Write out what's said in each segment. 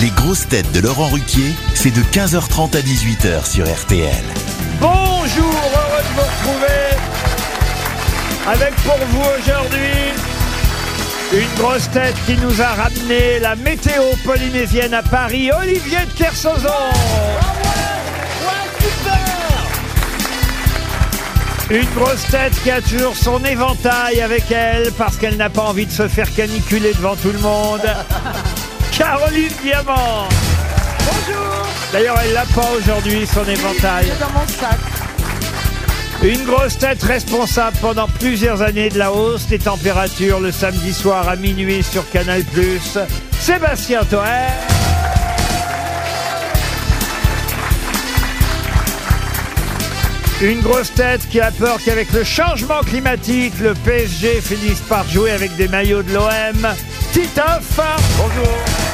Les grosses têtes de Laurent Ruquier, c'est de 15h30 à 18h sur RTL. Bonjour, heureux de vous retrouver avec pour vous aujourd'hui une grosse tête qui nous a ramené la météo polynésienne à Paris, Olivier de Kersauzon. Une grosse tête qui a toujours son éventail avec elle parce qu'elle n'a pas envie de se faire caniculer devant tout le monde. Caroline Diamant. Bonjour. D'ailleurs, elle l'a pas aujourd'hui, son éventail. dans mon sac. Une grosse tête responsable pendant plusieurs années de la hausse des températures le samedi soir à minuit sur Canal+. Sébastien Toer. Une grosse tête qui a peur qu'avec le changement climatique, le PSG finisse par jouer avec des maillots de l'OM. Titoff. Bonjour.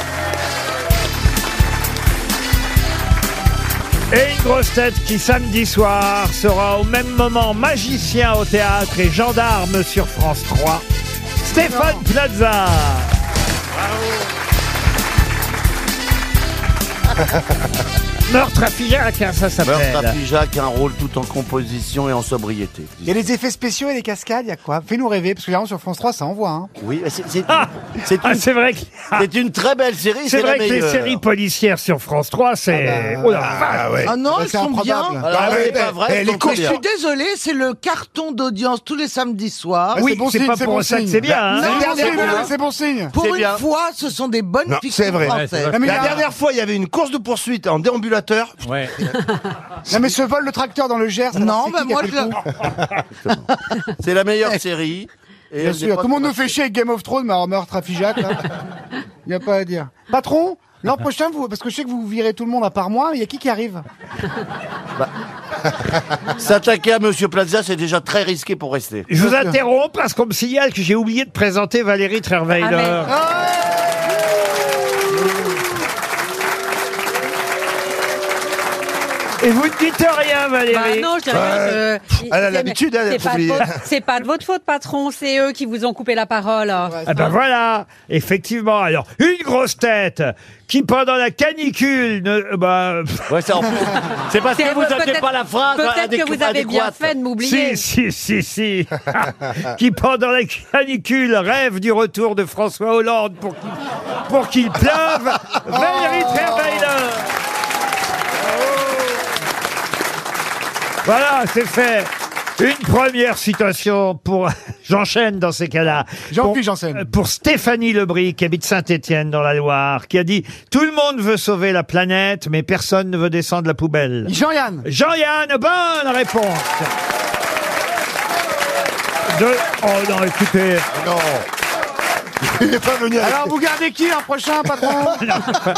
Et une grosse tête qui samedi soir sera au même moment magicien au théâtre et gendarme sur France 3. Stéphane Plaza. Meurtre à Figeac, hein, ça Meurtre à s'appelle. Figeac, un rôle tout en composition et en sobriété. Il y a les effets spéciaux et les cascades, il y a quoi? Fais-nous rêver, parce que généralement sur France 3, ça envoie. Hein. Oui, c'est c'est- Ah, c'est ah, une, c'est vrai que, c'est une très belle série. c'est la vrai que les meilleure. séries policières sur France 3, c'est... Ah bah, oh la vache. Ah non, Bah, elles c'est sont bien. Alors, Ah c'est ouais, pas eh, vrai, eh, elles les sont courses- Je bien. suis désolée, c'est le carton d'audience tous les samedis soirs. Oui, c'est bon c'est signe, pas c'est pour bon ça que c'est bien. hein. Non, C'est c'est bon, c'est signe. Pour c'est une fois, ce sont des bonnes Non, fictions c'est vrai. françaises. La dernière fois, il y avait une course de poursuite en déambulateur. non, mais ce vol de tracteur dans le Gers, Non, c'est bah moi, je C'est la meilleure série. Et Bien sûr, tout le monde nous fait chier avec Game of Thrones, mais alors meurtre à Figeac, là. Il n'y a pas à dire. Patron, l'an prochain, vous, parce que je sais que vous virez tout le monde à part moi, il y a qui qui arrive? S'attaquer à Monsieur Plaza, c'est déjà très risqué pour rester. Je vous interromps parce qu'on me signale que j'ai oublié de présenter Valérie Trierweiler. Et vous ne dites rien, Bah Valérie. non, je Ouais. que- Elle a c'est- l'habitude, elle, c'est pas, de votre- c'est pas de votre faute, patron, c'est eux qui vous ont coupé la parole. Ah ben voilà, effectivement. Alors, une grosse tête qui, pendant la canicule, ne, bah, Ouais, c'est en- c'est parce C'est- que vous n'avez peut-être- pas la phrase Peut-être que vous avez bien fait de m'oublier. si, si, si, si, qui, pendant la canicule, rêve du retour de François Hollande pour qu'il, pour qu'il pleuve. Valérie Trierweiler. Voilà, c'est fait. Une première citation pour. J'enchaîne dans ces cas-là. Jean-Philippe Pour- Janssen. Pour Stéphanie Lebris, qui habite Saint-Étienne dans la Loire, qui a dit Tout le monde veut sauver la planète, mais personne ne veut descendre la poubelle. Jean-Yann. Jean-Yann, bonne réponse. De... Oh non, écoutez. Non. Il n'est pas venu avec Alors, vous gardez qui l'an prochain, patron?